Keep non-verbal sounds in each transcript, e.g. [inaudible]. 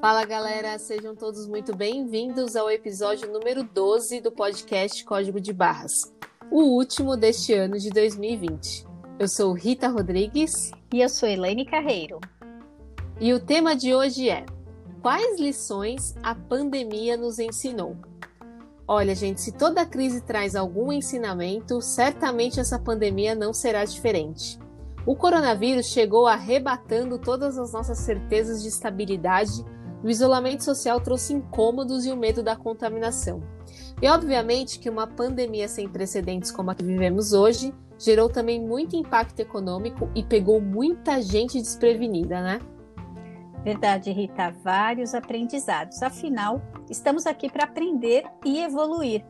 Fala galera, sejam todos muito bem-vindos ao episódio número 12 do podcast Código de Barras, o último deste ano de 2020. Eu sou Rita Rodrigues e eu sou Elaine Carreiro. E o tema de hoje é: Quais lições a pandemia nos ensinou? Olha, gente, se toda crise traz algum ensinamento, certamente essa pandemia não será diferente. O coronavírus chegou arrebatando todas as nossas certezas de estabilidade o isolamento social trouxe incômodos e o medo da contaminação. E obviamente que uma pandemia sem precedentes como a que vivemos hoje gerou também muito impacto econômico e pegou muita gente desprevenida, né? Verdade, Rita, vários aprendizados. Afinal, estamos aqui para aprender e evoluir.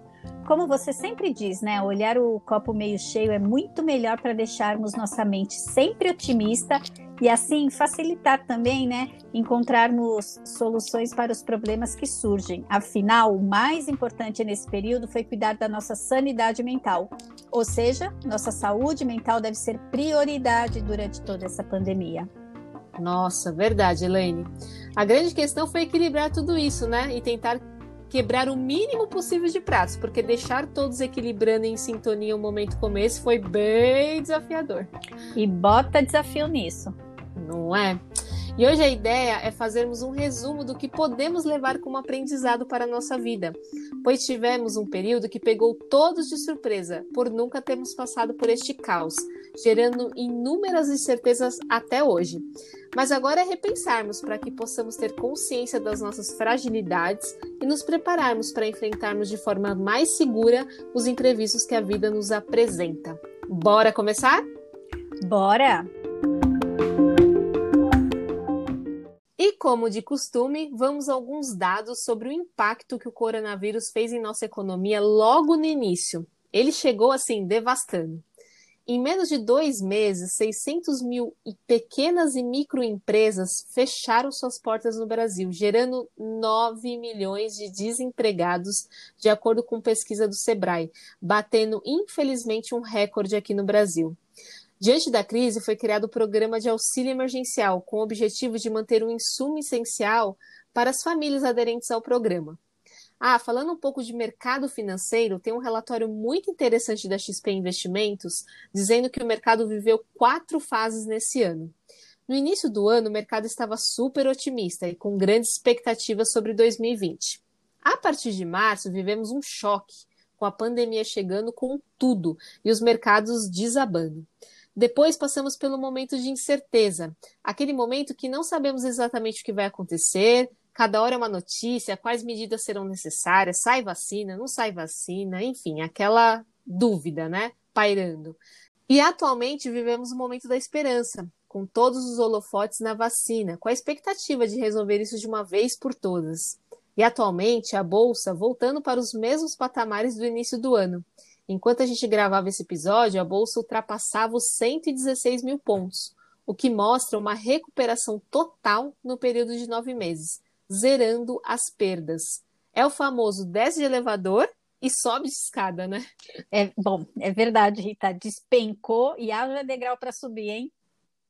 Como você sempre diz, né? Olhar o copo meio cheio é muito melhor para deixarmos nossa mente sempre otimista e assim facilitar também, né, encontrarmos soluções para os problemas que surgem. Afinal, o mais importante nesse período foi cuidar da nossa sanidade mental, ou seja, nossa saúde mental deve ser prioridade durante toda essa pandemia. Nossa, verdade, Elaine. A grande questão foi equilibrar tudo isso, né, e tentar quebrar o mínimo possível de pratos, porque deixar todos equilibrando em sintonia um momento como esse foi bem desafiador. E bota desafio nisso não é? E hoje a ideia é fazermos um resumo do que podemos levar como aprendizado para a nossa vida, pois tivemos um período que pegou todos de surpresa, por nunca termos passado por este caos, gerando inúmeras incertezas até hoje. Mas agora é repensarmos para que possamos ter consciência das nossas fragilidades e nos prepararmos para enfrentarmos de forma mais segura os imprevistos que a vida nos apresenta. Bora começar? Bora! E como de costume, vamos a alguns dados sobre o impacto que o coronavírus fez em nossa economia logo no início. Ele chegou assim, devastando. Em menos de dois meses, 600 mil pequenas e microempresas fecharam suas portas no Brasil, gerando 9 milhões de desempregados, de acordo com pesquisa do Sebrae, batendo infelizmente um recorde aqui no Brasil. Diante da crise, foi criado o programa de auxílio emergencial, com o objetivo de manter um insumo essencial para as famílias aderentes ao programa. Ah, falando um pouco de mercado financeiro, tem um relatório muito interessante da XP Investimentos dizendo que o mercado viveu quatro fases nesse ano. No início do ano, o mercado estava super otimista e com grandes expectativas sobre 2020. A partir de março, vivemos um choque, com a pandemia chegando com tudo e os mercados desabando. Depois passamos pelo momento de incerteza, aquele momento que não sabemos exatamente o que vai acontecer, cada hora é uma notícia, quais medidas serão necessárias, sai vacina, não sai vacina, enfim, aquela dúvida, né, pairando. E atualmente vivemos o momento da esperança, com todos os holofotes na vacina, com a expectativa de resolver isso de uma vez por todas. E atualmente a bolsa voltando para os mesmos patamares do início do ano. Enquanto a gente gravava esse episódio, a bolsa ultrapassava os 116 mil pontos, o que mostra uma recuperação total no período de nove meses, zerando as perdas. É o famoso desce de elevador e sobe de escada, né? É bom, é verdade, Rita. Despencou e haja degrau para subir, hein?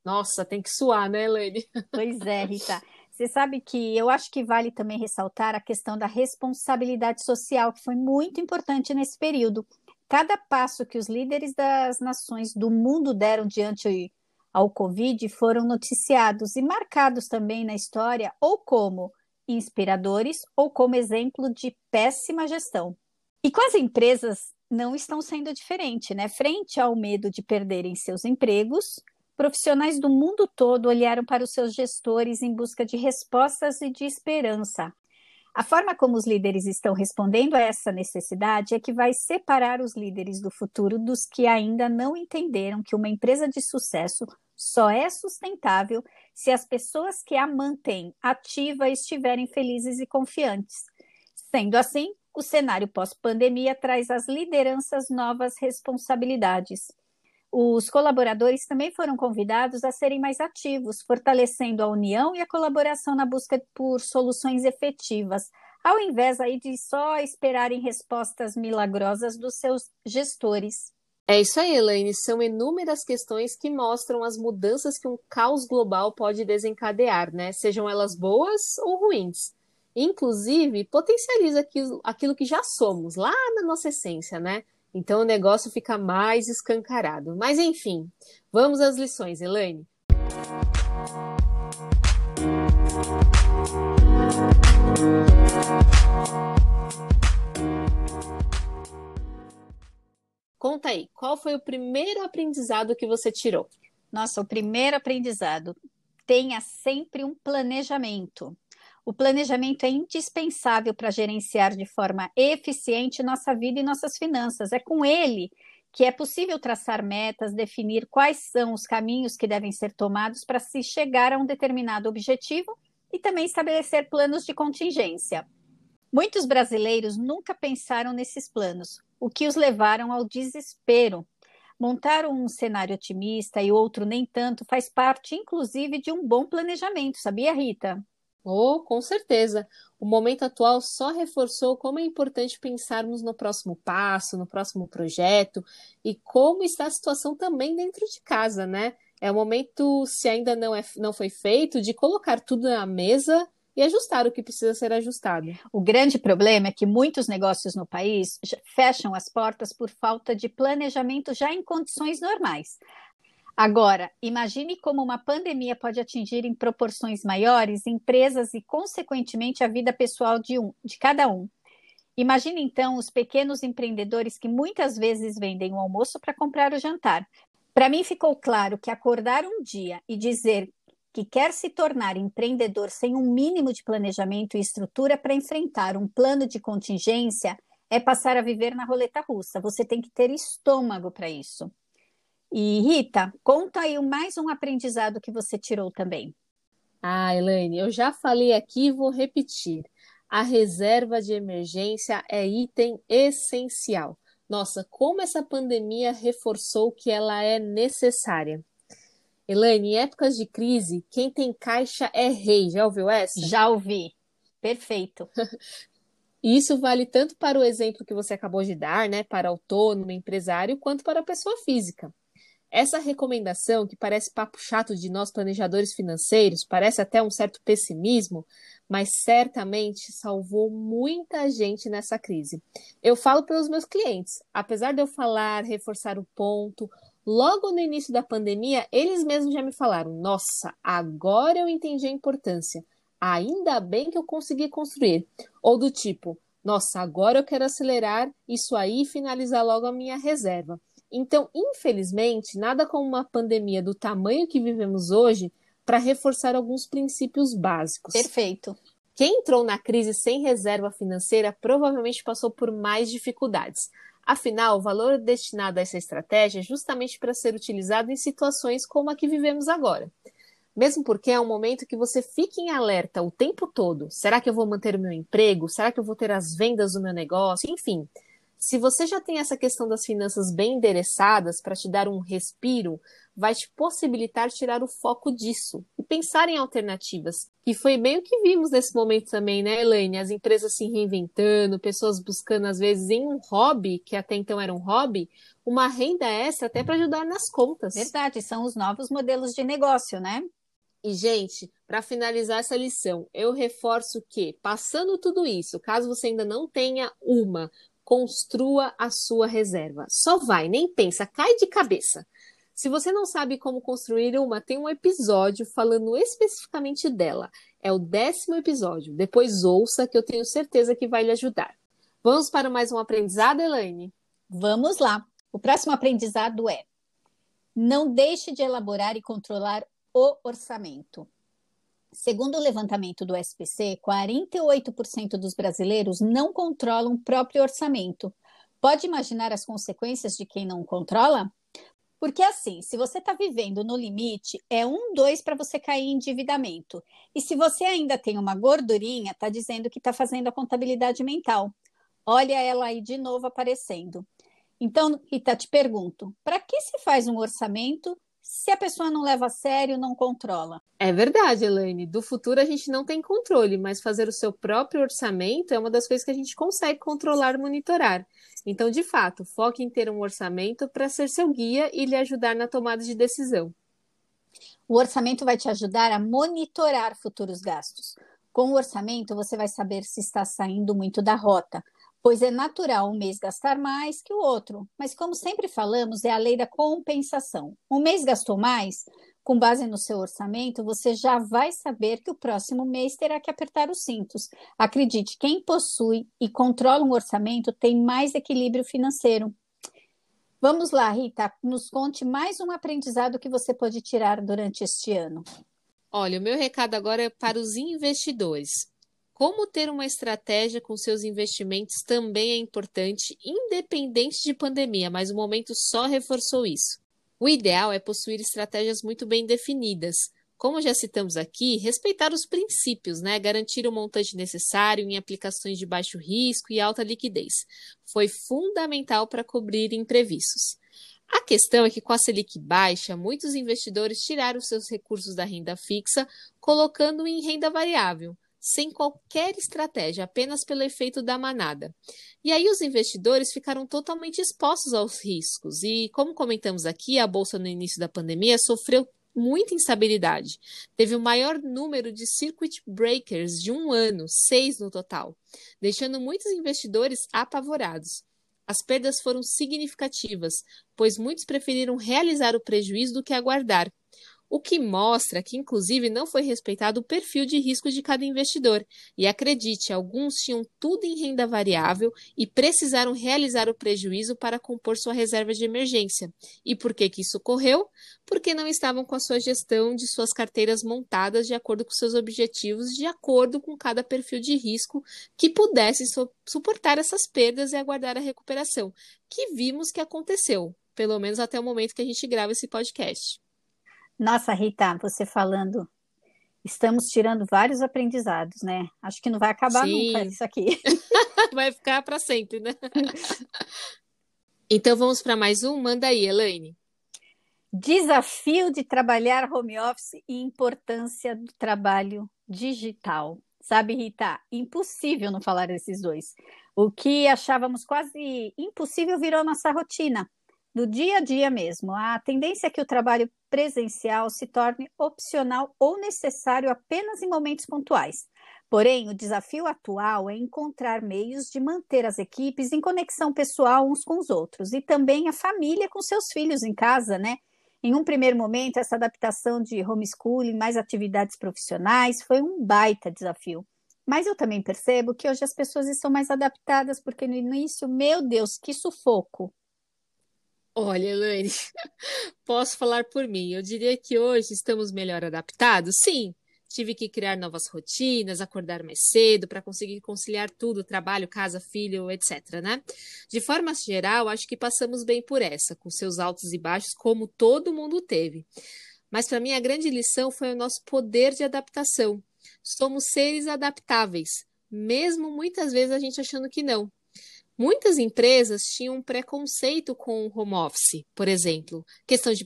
Nossa, tem que suar, né, Elaine? Pois é, [laughs] Rita. Você sabe que eu acho que vale também ressaltar a questão da responsabilidade social, que foi muito importante nesse período. Cada passo que os líderes das nações do mundo deram diante ao Covid foram noticiados e marcados também na história ou como inspiradores ou como exemplo de péssima gestão. E com as empresas não estão sendo diferente, né? Frente ao medo de perderem seus empregos, profissionais do mundo todo olharam para os seus gestores em busca de respostas e de esperança. A forma como os líderes estão respondendo a essa necessidade é que vai separar os líderes do futuro dos que ainda não entenderam que uma empresa de sucesso só é sustentável se as pessoas que a mantêm ativa estiverem felizes e confiantes. Sendo assim, o cenário pós-pandemia traz às lideranças novas responsabilidades. Os colaboradores também foram convidados a serem mais ativos, fortalecendo a união e a colaboração na busca por soluções efetivas, ao invés aí de só esperarem respostas milagrosas dos seus gestores. É isso aí, Elaine. São inúmeras questões que mostram as mudanças que um caos global pode desencadear, né? Sejam elas boas ou ruins. Inclusive, potencializa aquilo, que já somos, lá na nossa essência, né? Então o negócio fica mais escancarado. Mas enfim, vamos às lições, Elaine. Conta aí, qual foi o primeiro aprendizado que você tirou? Nossa, o primeiro aprendizado. Tenha sempre um planejamento. O planejamento é indispensável para gerenciar de forma eficiente nossa vida e nossas finanças. É com ele que é possível traçar metas, definir quais são os caminhos que devem ser tomados para se chegar a um determinado objetivo e também estabelecer planos de contingência. Muitos brasileiros nunca pensaram nesses planos, o que os levaram ao desespero. Montar um cenário otimista e outro nem tanto faz parte, inclusive, de um bom planejamento, sabia, Rita? Oh, com certeza. O momento atual só reforçou como é importante pensarmos no próximo passo, no próximo projeto e como está a situação também dentro de casa, né? É o momento, se ainda não, é, não foi feito, de colocar tudo na mesa e ajustar o que precisa ser ajustado. O grande problema é que muitos negócios no país fecham as portas por falta de planejamento já em condições normais. Agora, imagine como uma pandemia pode atingir em proporções maiores empresas e, consequentemente, a vida pessoal de, um, de cada um. Imagine então os pequenos empreendedores que muitas vezes vendem o almoço para comprar o jantar. Para mim ficou claro que acordar um dia e dizer que quer se tornar empreendedor sem um mínimo de planejamento e estrutura para enfrentar um plano de contingência é passar a viver na roleta russa. Você tem que ter estômago para isso. E Rita, conta aí mais um aprendizado que você tirou também. Ah, Elaine, eu já falei aqui e vou repetir. A reserva de emergência é item essencial. Nossa, como essa pandemia reforçou que ela é necessária. Elaine, em épocas de crise, quem tem caixa é rei. Já ouviu essa? Já ouvi. Perfeito. Isso vale tanto para o exemplo que você acabou de dar, né, para autônomo, empresário, quanto para a pessoa física. Essa recomendação, que parece papo chato de nós planejadores financeiros, parece até um certo pessimismo, mas certamente salvou muita gente nessa crise. Eu falo pelos meus clientes, apesar de eu falar, reforçar o ponto, logo no início da pandemia, eles mesmos já me falaram: nossa, agora eu entendi a importância. Ainda bem que eu consegui construir. Ou do tipo, nossa, agora eu quero acelerar isso aí e finalizar logo a minha reserva. Então, infelizmente, nada como uma pandemia do tamanho que vivemos hoje para reforçar alguns princípios básicos. Perfeito. Quem entrou na crise sem reserva financeira provavelmente passou por mais dificuldades. Afinal, o valor destinado a essa estratégia é justamente para ser utilizado em situações como a que vivemos agora. Mesmo porque é um momento que você fica em alerta o tempo todo. Será que eu vou manter o meu emprego? Será que eu vou ter as vendas do meu negócio? Enfim, se você já tem essa questão das finanças bem endereçadas para te dar um respiro, vai te possibilitar tirar o foco disso e pensar em alternativas. Que foi bem o que vimos nesse momento também, né, Elaine? As empresas se reinventando, pessoas buscando, às vezes, em um hobby, que até então era um hobby, uma renda extra até para ajudar nas contas. Verdade, são os novos modelos de negócio, né? E, gente, para finalizar essa lição, eu reforço que, passando tudo isso, caso você ainda não tenha uma construa a sua reserva. Só vai, nem pensa, cai de cabeça. Se você não sabe como construir uma, tem um episódio falando especificamente dela. É o décimo episódio. Depois ouça, que eu tenho certeza que vai lhe ajudar. Vamos para mais um aprendizado, Elaine? Vamos lá. O próximo aprendizado é: não deixe de elaborar e controlar o orçamento. Segundo o levantamento do SPC, 48% dos brasileiros não controlam o próprio orçamento. Pode imaginar as consequências de quem não controla? Porque assim, se você está vivendo no limite, é um, dois para você cair em endividamento. E se você ainda tem uma gordurinha, está dizendo que está fazendo a contabilidade mental. Olha ela aí de novo aparecendo. Então, Rita, te pergunto: para que se faz um orçamento se a pessoa não leva a sério, não controla. É verdade, Elaine. Do futuro a gente não tem controle, mas fazer o seu próprio orçamento é uma das coisas que a gente consegue controlar e monitorar. Então, de fato, foque em ter um orçamento para ser seu guia e lhe ajudar na tomada de decisão. O orçamento vai te ajudar a monitorar futuros gastos. Com o orçamento, você vai saber se está saindo muito da rota, pois é natural um mês gastar mais que o outro. Mas, como sempre falamos, é a lei da compensação. Um mês gastou mais, com base no seu orçamento, você já vai saber que o próximo mês terá que apertar os cintos. Acredite, quem possui e controla um orçamento tem mais equilíbrio financeiro. Vamos lá, Rita, nos conte mais um aprendizado que você pode tirar durante este ano. Olha, o meu recado agora é para os investidores. Como ter uma estratégia com seus investimentos também é importante, independente de pandemia, mas o momento só reforçou isso. O ideal é possuir estratégias muito bem definidas. Como já citamos aqui, respeitar os princípios, né? Garantir o montante necessário em aplicações de baixo risco e alta liquidez. Foi fundamental para cobrir imprevistos. A questão é que com a Selic baixa, muitos investidores tiraram seus recursos da renda fixa, colocando em renda variável sem qualquer estratégia, apenas pelo efeito da manada. E aí os investidores ficaram totalmente expostos aos riscos. E como comentamos aqui, a bolsa no início da pandemia sofreu muita instabilidade. Teve o maior número de circuit breakers de um ano, seis no total, deixando muitos investidores apavorados. As perdas foram significativas, pois muitos preferiram realizar o prejuízo do que aguardar o que mostra que, inclusive, não foi respeitado o perfil de risco de cada investidor. E acredite, alguns tinham tudo em renda variável e precisaram realizar o prejuízo para compor sua reserva de emergência. E por que, que isso ocorreu? Porque não estavam com a sua gestão de suas carteiras montadas de acordo com seus objetivos, de acordo com cada perfil de risco que pudesse suportar essas perdas e aguardar a recuperação, que vimos que aconteceu, pelo menos até o momento que a gente grava esse podcast. Nossa, Rita, você falando, estamos tirando vários aprendizados, né? Acho que não vai acabar Sim. nunca isso aqui. [laughs] vai ficar para sempre, né? então vamos para mais um? Manda aí, Elaine. Desafio de trabalhar home office e importância do trabalho digital. Sabe, Rita, impossível não falar desses dois. O que achávamos quase impossível virou nossa rotina do dia a dia mesmo. A tendência é que o trabalho presencial se torne opcional ou necessário apenas em momentos pontuais. Porém, o desafio atual é encontrar meios de manter as equipes em conexão pessoal uns com os outros e também a família com seus filhos em casa, né? Em um primeiro momento, essa adaptação de homeschooling mais atividades profissionais foi um baita desafio. Mas eu também percebo que hoje as pessoas estão mais adaptadas, porque no início, meu Deus, que sufoco! Olha, Elaine, [laughs] posso falar por mim. Eu diria que hoje estamos melhor adaptados? Sim. Tive que criar novas rotinas, acordar mais cedo para conseguir conciliar tudo, trabalho, casa, filho, etc, né? De forma geral, acho que passamos bem por essa, com seus altos e baixos, como todo mundo teve. Mas para mim a grande lição foi o nosso poder de adaptação. Somos seres adaptáveis, mesmo muitas vezes a gente achando que não. Muitas empresas tinham um preconceito com o home office, por exemplo, questão de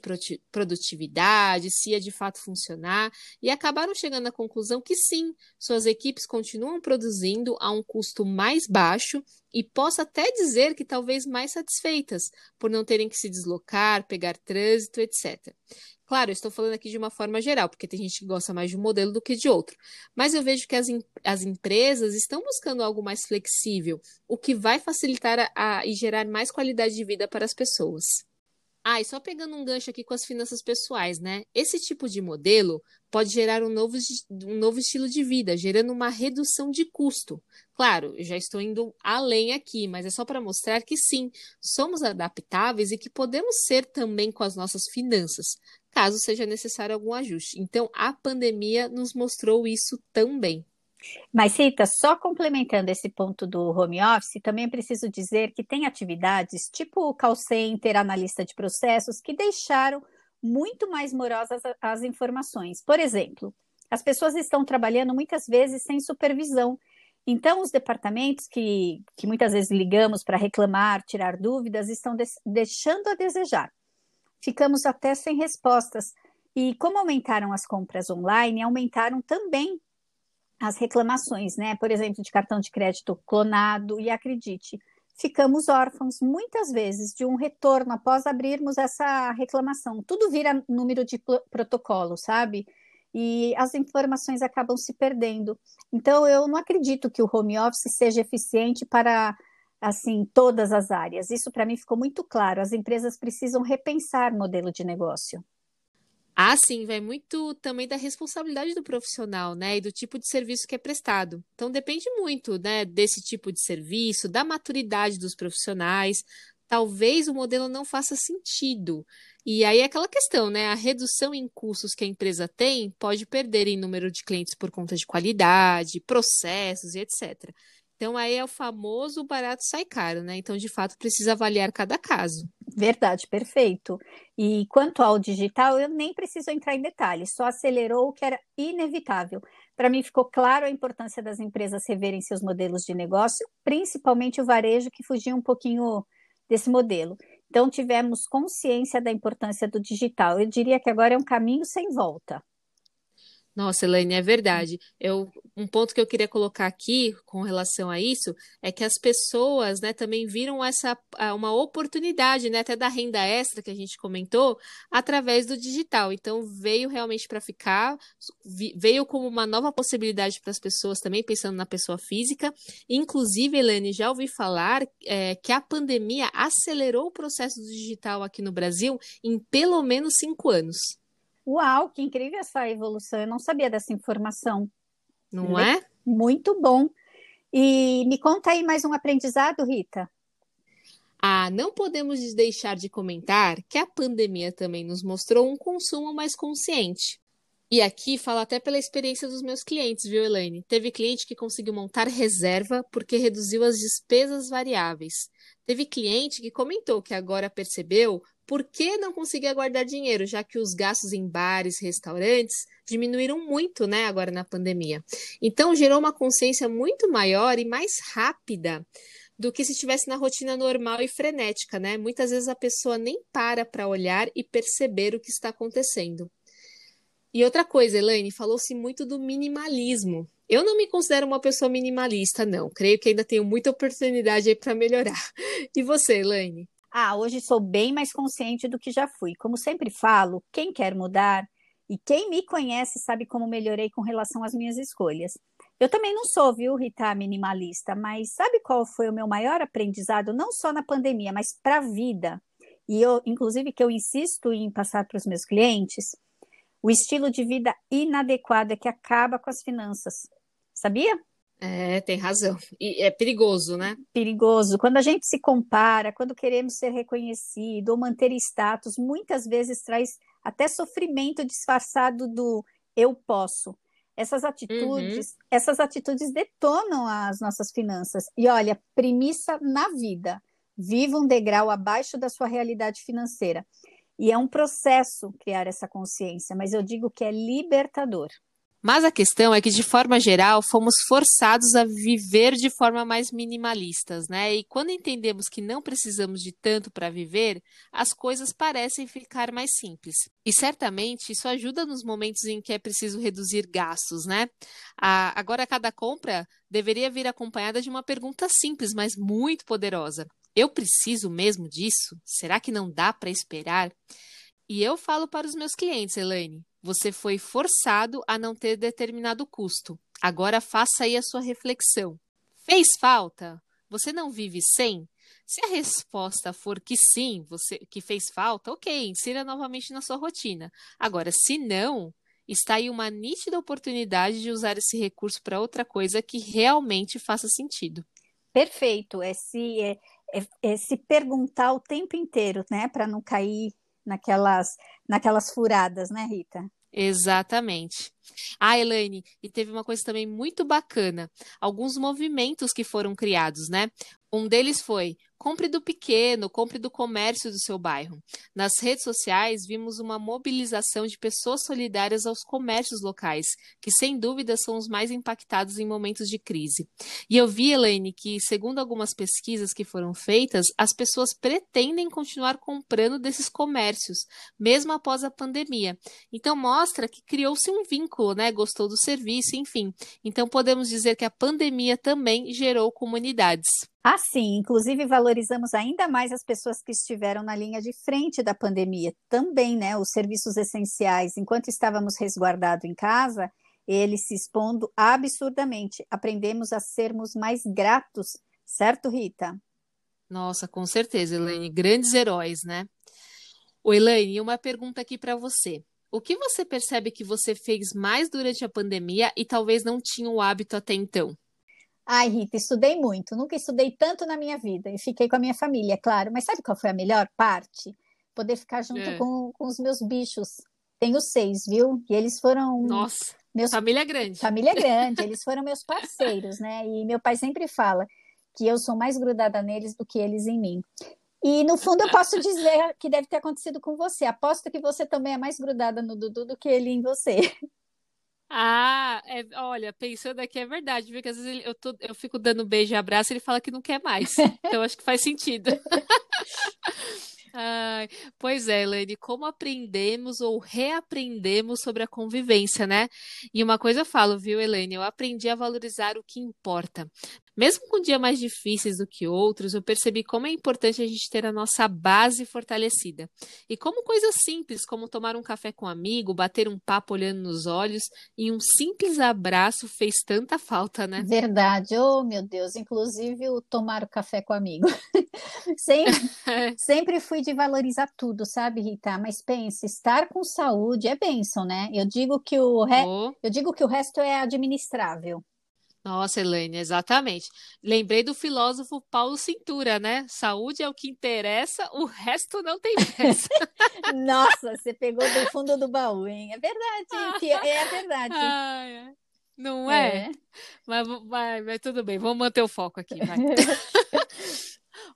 produtividade, se ia de fato funcionar, e acabaram chegando à conclusão que sim, suas equipes continuam produzindo a um custo mais baixo e posso até dizer que talvez mais satisfeitas, por não terem que se deslocar, pegar trânsito, etc. Claro, eu estou falando aqui de uma forma geral, porque tem gente que gosta mais de um modelo do que de outro. Mas eu vejo que as, as empresas estão buscando algo mais flexível, o que vai facilitar a, a, e gerar mais qualidade de vida para as pessoas. Ah, e só pegando um gancho aqui com as finanças pessoais, né? Esse tipo de modelo pode gerar um novo, um novo estilo de vida, gerando uma redução de custo. Claro, já estou indo além aqui, mas é só para mostrar que sim, somos adaptáveis e que podemos ser também com as nossas finanças, caso seja necessário algum ajuste. Então, a pandemia nos mostrou isso também. Mas, Rita, só complementando esse ponto do home office, também é preciso dizer que tem atividades, tipo call center, analista de processos, que deixaram muito mais morosas as informações. Por exemplo, as pessoas estão trabalhando muitas vezes sem supervisão. Então, os departamentos que, que muitas vezes ligamos para reclamar, tirar dúvidas, estão deixando a desejar. ficamos até sem respostas. E como aumentaram as compras online, aumentaram também as reclamações, né? Por exemplo, de cartão de crédito clonado, e acredite, ficamos órfãos muitas vezes de um retorno após abrirmos essa reclamação. Tudo vira número de protocolo, sabe? E as informações acabam se perdendo. Então, eu não acredito que o home office seja eficiente para assim todas as áreas. Isso para mim ficou muito claro. As empresas precisam repensar modelo de negócio. Ah, sim, vai muito também da responsabilidade do profissional, né, e do tipo de serviço que é prestado. Então depende muito, né, desse tipo de serviço, da maturidade dos profissionais. Talvez o modelo não faça sentido. E aí é aquela questão, né, a redução em custos que a empresa tem pode perder em número de clientes por conta de qualidade, processos e etc. Então aí é o famoso barato sai caro, né? Então, de fato, precisa avaliar cada caso. Verdade, perfeito. E quanto ao digital, eu nem preciso entrar em detalhes, só acelerou o que era inevitável. Para mim ficou claro a importância das empresas reverem seus modelos de negócio, principalmente o varejo que fugia um pouquinho desse modelo. Então tivemos consciência da importância do digital. Eu diria que agora é um caminho sem volta. Nossa, Elaine, é verdade. Eu, um ponto que eu queria colocar aqui com relação a isso é que as pessoas, né, também viram essa uma oportunidade, né, até da renda extra que a gente comentou, através do digital. Então veio realmente para ficar, veio como uma nova possibilidade para as pessoas também, pensando na pessoa física. Inclusive, Elaine, já ouvi falar é, que a pandemia acelerou o processo do digital aqui no Brasil em pelo menos cinco anos. Uau, que incrível essa evolução. Eu não sabia dessa informação. Não é? Muito bom. E me conta aí mais um aprendizado, Rita. Ah, não podemos deixar de comentar que a pandemia também nos mostrou um consumo mais consciente. E aqui falo até pela experiência dos meus clientes, viu, Elaine? Teve cliente que conseguiu montar reserva porque reduziu as despesas variáveis. Teve cliente que comentou que agora percebeu por que não conseguia guardar dinheiro, já que os gastos em bares, restaurantes diminuíram muito, né, agora na pandemia. Então gerou uma consciência muito maior e mais rápida do que se estivesse na rotina normal e frenética, né? Muitas vezes a pessoa nem para para olhar e perceber o que está acontecendo. E outra coisa, Elaine, falou-se muito do minimalismo. Eu não me considero uma pessoa minimalista, não. Creio que ainda tenho muita oportunidade aí para melhorar. [laughs] E você, Elaine? Ah, hoje sou bem mais consciente do que já fui. Como sempre falo, quem quer mudar e quem me conhece sabe como melhorei com relação às minhas escolhas. Eu também não sou, viu, Rita, minimalista, mas sabe qual foi o meu maior aprendizado, não só na pandemia, mas para a vida? E eu, inclusive, que eu insisto em passar para os meus clientes, o estilo de vida inadequado é que acaba com as finanças. Sabia? É, tem razão. E é perigoso, né? Perigoso. Quando a gente se compara, quando queremos ser reconhecido ou manter status, muitas vezes traz até sofrimento disfarçado do eu posso. Essas atitudes, uhum. essas atitudes detonam as nossas finanças. E olha, premissa na vida. Viva um degrau abaixo da sua realidade financeira. E é um processo criar essa consciência, mas eu digo que é libertador. Mas a questão é que, de forma geral, fomos forçados a viver de forma mais minimalistas, né? E quando entendemos que não precisamos de tanto para viver, as coisas parecem ficar mais simples. E certamente isso ajuda nos momentos em que é preciso reduzir gastos, né? A, agora, cada compra deveria vir acompanhada de uma pergunta simples, mas muito poderosa: Eu preciso mesmo disso? Será que não dá para esperar? E eu falo para os meus clientes, Elaine, você foi forçado a não ter determinado custo. Agora faça aí a sua reflexão. Fez falta? Você não vive sem? Se a resposta for que sim, você que fez falta, ok, insira novamente na sua rotina. Agora, se não, está aí uma nítida oportunidade de usar esse recurso para outra coisa que realmente faça sentido. Perfeito. É se, é, é, é se perguntar o tempo inteiro, né, para não cair naquelas, naquelas furadas, né, Rita? Exatamente. Ah, Elaine, e teve uma coisa também muito bacana, alguns movimentos que foram criados, né? Um deles foi compre do pequeno, compre do comércio do seu bairro. Nas redes sociais, vimos uma mobilização de pessoas solidárias aos comércios locais, que sem dúvida são os mais impactados em momentos de crise. E eu vi, Elaine, que, segundo algumas pesquisas que foram feitas, as pessoas pretendem continuar comprando desses comércios, mesmo após a pandemia. Então, mostra que criou-se um vínculo, né? Gostou do serviço, enfim. Então, podemos dizer que a pandemia também gerou comunidades. Assim, inclusive valorizamos ainda mais as pessoas que estiveram na linha de frente da pandemia. Também, né, os serviços essenciais, enquanto estávamos resguardados em casa, eles se expondo absurdamente. Aprendemos a sermos mais gratos, certo, Rita? Nossa, com certeza, Elaine. Grandes heróis, né? O Elaine, uma pergunta aqui para você. O que você percebe que você fez mais durante a pandemia e talvez não tinha o hábito até então? Ai, Rita, estudei muito. Nunca estudei tanto na minha vida. E fiquei com a minha família, é claro. Mas sabe qual foi a melhor parte? Poder ficar junto é. com, com os meus bichos. Tenho seis, viu? E eles foram. Nossa, meus... família grande. Família [laughs] grande. Eles foram meus parceiros, né? E meu pai sempre fala que eu sou mais grudada neles do que eles em mim. E no fundo eu posso dizer que deve ter acontecido com você. Aposto que você também é mais grudada no Dudu do que ele em você. Ah, é, olha, pensando aqui é verdade, viu? Que às vezes ele, eu, tô, eu fico dando beijo e abraço e ele fala que não quer mais. Então acho que faz sentido. [laughs] Pois é, Elaine, como aprendemos ou reaprendemos sobre a convivência, né? E uma coisa eu falo, viu, Elaine? Eu aprendi a valorizar o que importa. Mesmo com dias mais difíceis do que outros, eu percebi como é importante a gente ter a nossa base fortalecida. E como coisas simples, como tomar um café com um amigo, bater um papo olhando nos olhos e um simples abraço fez tanta falta, né? Verdade, oh meu Deus, inclusive o tomar o café com amigo. [laughs] sempre, [laughs] sempre fui de valorizar tudo, sabe, Rita? Mas pense, estar com saúde é bênção, né? Eu digo que o, re... oh. eu digo que o resto é administrável. Nossa, Elaine, exatamente. Lembrei do filósofo Paulo Cintura, né? Saúde é o que interessa, o resto não tem peça. [laughs] Nossa, você pegou do fundo do baú, hein? É verdade, é verdade. [laughs] Ah, é. Não é? é. Mas, mas, mas, tudo bem, vamos manter o foco aqui, vai. [laughs]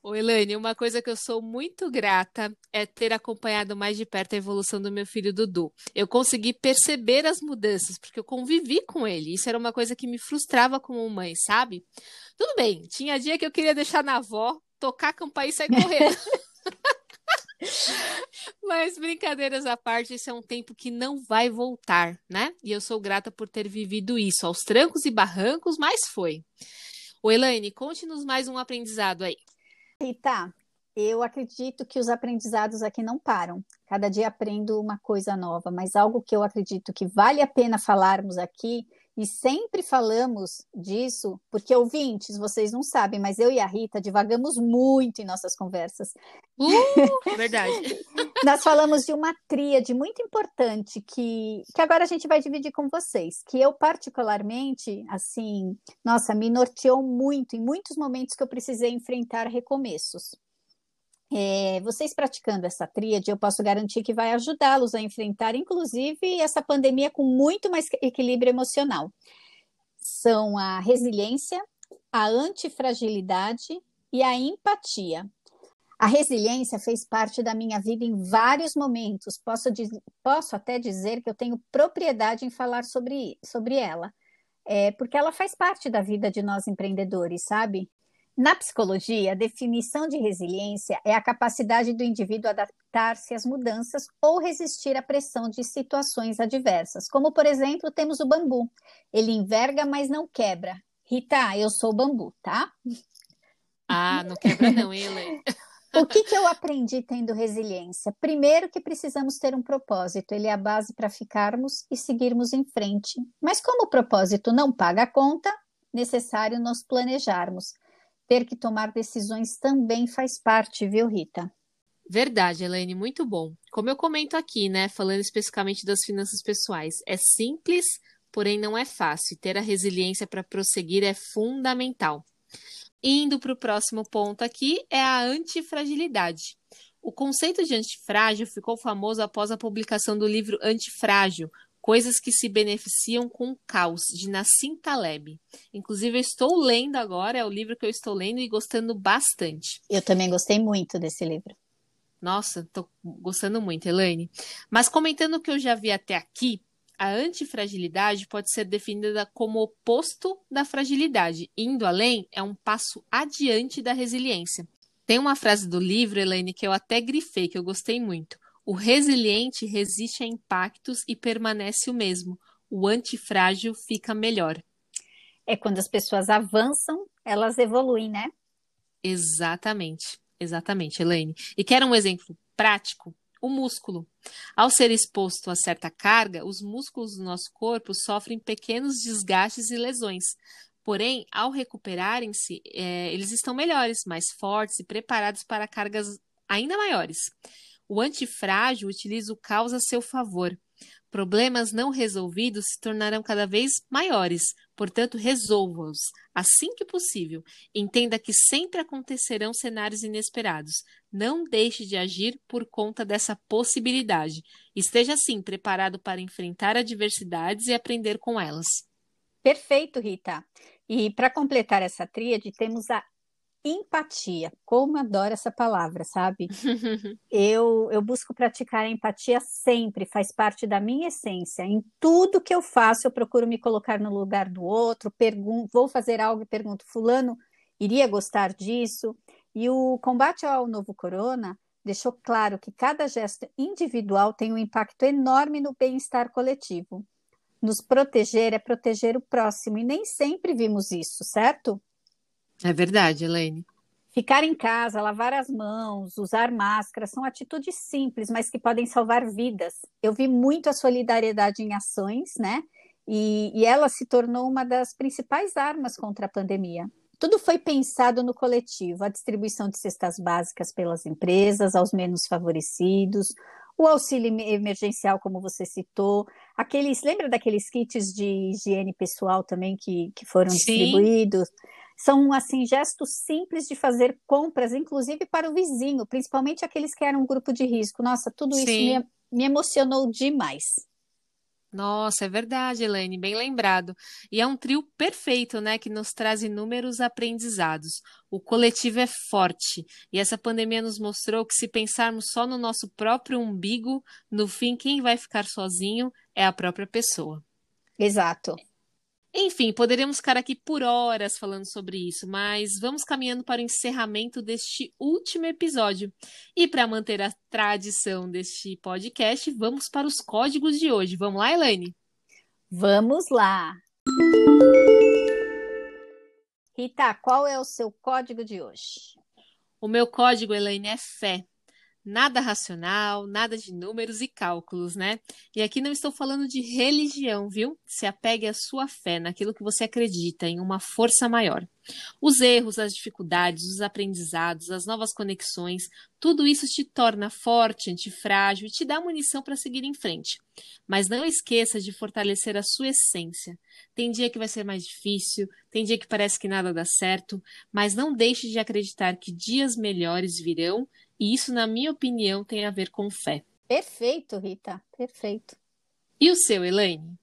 Ô, Elaine, uma coisa que eu sou muito grata é ter acompanhado mais de perto a evolução do meu filho Dudu. Eu consegui perceber as mudanças, porque eu convivi com ele. Isso era uma coisa que me frustrava como mãe, sabe? Tudo bem, tinha dia que eu queria deixar na avó, tocar a campainha e sair correndo. [laughs] [laughs] Mas brincadeiras à parte, esse é um tempo que não vai voltar, né? E eu sou grata por ter vivido isso, aos trancos e barrancos, mas foi. O Elaine, conte-nos mais um aprendizado aí. Rita, eu acredito que os aprendizados aqui não param. Cada dia aprendo uma coisa nova, mas algo que eu acredito que vale a pena falarmos aqui, e sempre falamos disso, porque ouvintes, vocês não sabem, mas eu e a Rita divagamos muito em nossas conversas. Uh, verdade. [laughs] Nós falamos de uma tríade muito importante que, que agora a gente vai dividir com vocês, que eu particularmente, assim, nossa, me norteou muito em muitos momentos que eu precisei enfrentar recomeços. É, vocês praticando essa tríade, eu posso garantir que vai ajudá-los a enfrentar, inclusive, essa pandemia com muito mais equilíbrio emocional. São a resiliência, a antifragilidade e a empatia. A resiliência fez parte da minha vida em vários momentos. Posso, posso até dizer que eu tenho propriedade em falar sobre, sobre ela, é, porque ela faz parte da vida de nós empreendedores, sabe? Na psicologia, a definição de resiliência é a capacidade do indivíduo adaptar-se às mudanças ou resistir à pressão de situações adversas. Como, por exemplo, temos o bambu. Ele enverga, mas não quebra. Rita, eu sou o bambu, tá? Ah, não quebra não, ele. [laughs] O que, que eu aprendi tendo resiliência? Primeiro que precisamos ter um propósito, ele é a base para ficarmos e seguirmos em frente. Mas como o propósito não paga a conta, necessário nos planejarmos ter que tomar decisões também faz parte, viu, Rita? Verdade, Elaine, muito bom. Como eu comento aqui, né, falando especificamente das finanças pessoais, é simples, porém não é fácil. Ter a resiliência para prosseguir é fundamental. Indo para o próximo ponto aqui é a antifragilidade. O conceito de antifrágil ficou famoso após a publicação do livro Antifrágil, Coisas que se beneficiam com o caos, de Nassim Taleb. Inclusive, eu estou lendo agora, é o livro que eu estou lendo e gostando bastante. Eu também gostei muito desse livro. Nossa, estou gostando muito, Elaine. Mas comentando o que eu já vi até aqui, a antifragilidade pode ser definida como oposto da fragilidade. Indo além, é um passo adiante da resiliência. Tem uma frase do livro, Elaine, que eu até grifei, que eu gostei muito. O resiliente resiste a impactos e permanece o mesmo. O antifrágil fica melhor. É quando as pessoas avançam, elas evoluem, né? Exatamente, exatamente, Elaine. E quer um exemplo prático? O músculo. Ao ser exposto a certa carga, os músculos do nosso corpo sofrem pequenos desgastes e lesões. Porém, ao recuperarem-se, é, eles estão melhores, mais fortes e preparados para cargas ainda maiores. O antifrágil utiliza o caos a seu favor. Problemas não resolvidos se tornarão cada vez maiores, portanto, resolva-os assim que possível. Entenda que sempre acontecerão cenários inesperados. Não deixe de agir por conta dessa possibilidade. Esteja, sim, preparado para enfrentar adversidades e aprender com elas. Perfeito, Rita. E para completar essa tríade, temos a empatia. Como adoro essa palavra, sabe? [laughs] eu, eu busco praticar a empatia sempre, faz parte da minha essência. Em tudo que eu faço, eu procuro me colocar no lugar do outro, pergunto, vou fazer algo e pergunto, fulano iria gostar disso? E o combate ao novo corona deixou claro que cada gesto individual tem um impacto enorme no bem-estar coletivo. Nos proteger é proteger o próximo, e nem sempre vimos isso, certo? É verdade, Elaine. Ficar em casa, lavar as mãos, usar máscara são atitudes simples, mas que podem salvar vidas. Eu vi muito a solidariedade em ações, né? E, e ela se tornou uma das principais armas contra a pandemia. Tudo foi pensado no coletivo: a distribuição de cestas básicas pelas empresas aos menos favorecidos, o auxílio emergencial, como você citou, aqueles, lembra daqueles kits de higiene pessoal também que, que foram Sim. distribuídos? São assim gestos simples de fazer compras, inclusive para o vizinho, principalmente aqueles que eram um grupo de risco. Nossa, tudo Sim. isso me, me emocionou demais. Nossa, é verdade, Elaine, bem lembrado. E é um trio perfeito, né, que nos traz inúmeros aprendizados. O coletivo é forte, e essa pandemia nos mostrou que se pensarmos só no nosso próprio umbigo, no fim quem vai ficar sozinho é a própria pessoa. Exato. Enfim, poderíamos ficar aqui por horas falando sobre isso, mas vamos caminhando para o encerramento deste último episódio. E para manter a tradição deste podcast, vamos para os códigos de hoje. Vamos lá, Elaine? Vamos lá! Rita, qual é o seu código de hoje? O meu código, Elaine, é fé. Nada racional, nada de números e cálculos, né? E aqui não estou falando de religião, viu? Se apegue à sua fé, naquilo que você acredita, em uma força maior. Os erros, as dificuldades, os aprendizados, as novas conexões, tudo isso te torna forte, antifrágil e te dá munição para seguir em frente. Mas não esqueça de fortalecer a sua essência. Tem dia que vai ser mais difícil, tem dia que parece que nada dá certo, mas não deixe de acreditar que dias melhores virão e isso, na minha opinião, tem a ver com fé. Perfeito, Rita, perfeito. E o seu, Elaine?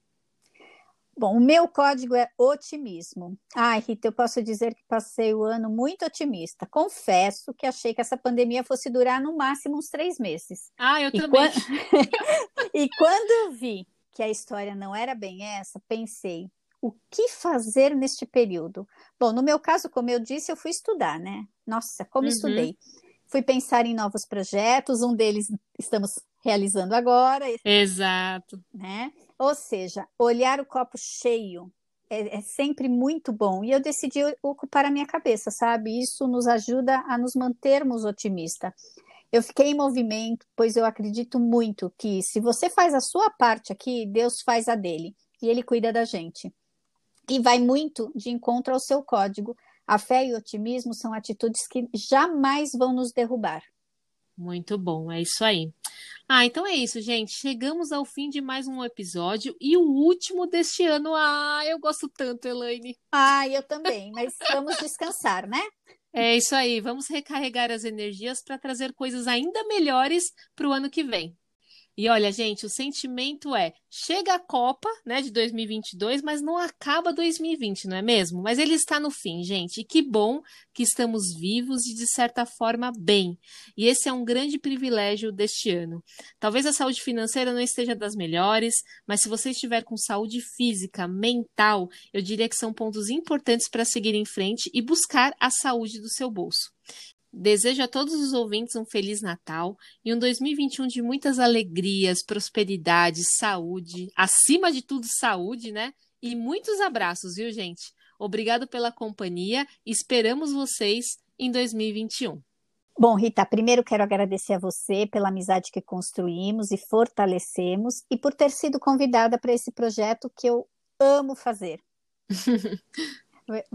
Bom, o meu código é otimismo. Ai, Rita, eu posso dizer que passei o ano muito otimista. Confesso que achei que essa pandemia fosse durar no máximo uns três meses. Ah, eu e também. Quando... [laughs] e quando eu vi que a história não era bem essa, pensei, o que fazer neste período? Bom, no meu caso, como eu disse, eu fui estudar, né? Nossa, como uhum. estudei fui pensar em novos projetos, um deles estamos realizando agora. Exato. Né? Ou seja, olhar o copo cheio é, é, sempre muito bom. E eu decidi ocupar a minha cabeça, sabe? Isso nos ajuda a nos mantermos otimistas. Eu fiquei em movimento, pois eu acredito muito que se você faz a sua parte aqui, Deus faz a dele e ele cuida da gente. E vai muito de encontro ao seu código a fé e o otimismo são atitudes que jamais vão nos derrubar. Muito bom, é isso aí. Ah, então é isso, gente. Chegamos ao fim de mais um episódio e o último deste ano. Ah, eu gosto tanto, Elaine. Ah, eu também, mas vamos descansar, né? É isso aí, vamos recarregar as energias para trazer coisas ainda melhores para o ano que vem. E olha, gente, o sentimento é: chega a Copa, né, de 2022, mas não acaba 2020, não é mesmo? Mas ele está no fim, gente. E que bom que estamos vivos e de certa forma bem. E esse é um grande privilégio deste ano. Talvez a saúde financeira não esteja das melhores, mas se você estiver com saúde física, mental, eu diria que são pontos importantes para seguir em frente e buscar a saúde do seu bolso. Desejo a todos os ouvintes um Feliz Natal e um 2021 de muitas alegrias, prosperidade, saúde, acima de tudo, saúde, né? E muitos abraços, viu, gente? Obrigado pela companhia. Esperamos vocês em 2021. Bom, Rita, primeiro quero agradecer a você pela amizade que construímos e fortalecemos e por ter sido convidada para esse projeto que eu amo fazer. [laughs]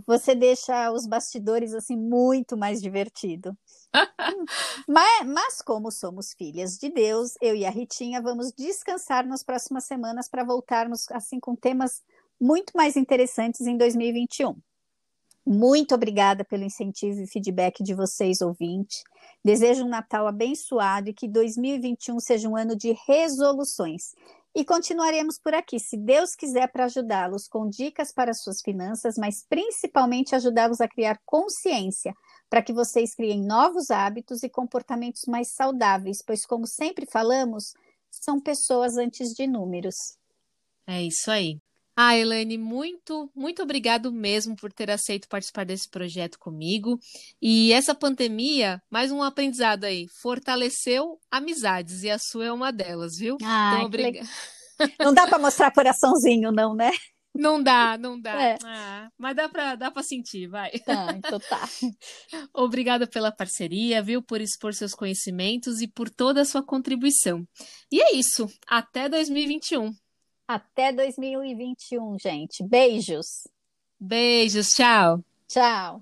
Você deixa os bastidores assim muito mais divertido. [laughs] mas, mas, como somos filhas de Deus, eu e a Ritinha vamos descansar nas próximas semanas para voltarmos assim com temas muito mais interessantes em 2021. Muito obrigada pelo incentivo e feedback de vocês, ouvintes. Desejo um Natal abençoado e que 2021 seja um ano de resoluções e continuaremos por aqui, se Deus quiser, para ajudá-los com dicas para suas finanças, mas principalmente ajudá-los a criar consciência para que vocês criem novos hábitos e comportamentos mais saudáveis, pois, como sempre falamos, são pessoas antes de números. É isso aí. Ah, Elaine, muito, muito obrigado mesmo por ter aceito participar desse projeto comigo. E essa pandemia, mais um aprendizado aí, fortaleceu amizades e a sua é uma delas, viu? Ah, então, obrigada. Não dá para mostrar coraçãozinho, não, né? [laughs] Não dá, não dá. É. Ah, mas dá para dá pra sentir, vai. Tá, então tá. [laughs] Obrigada pela parceria, viu? Por expor seus conhecimentos e por toda a sua contribuição. E é isso. Até 2021. Até 2021, gente. Beijos. Beijos, tchau. Tchau.